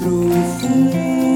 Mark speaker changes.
Speaker 1: 祝福